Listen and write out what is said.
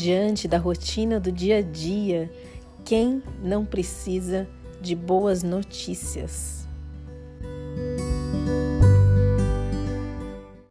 Diante da rotina do dia a dia, quem não precisa de boas notícias?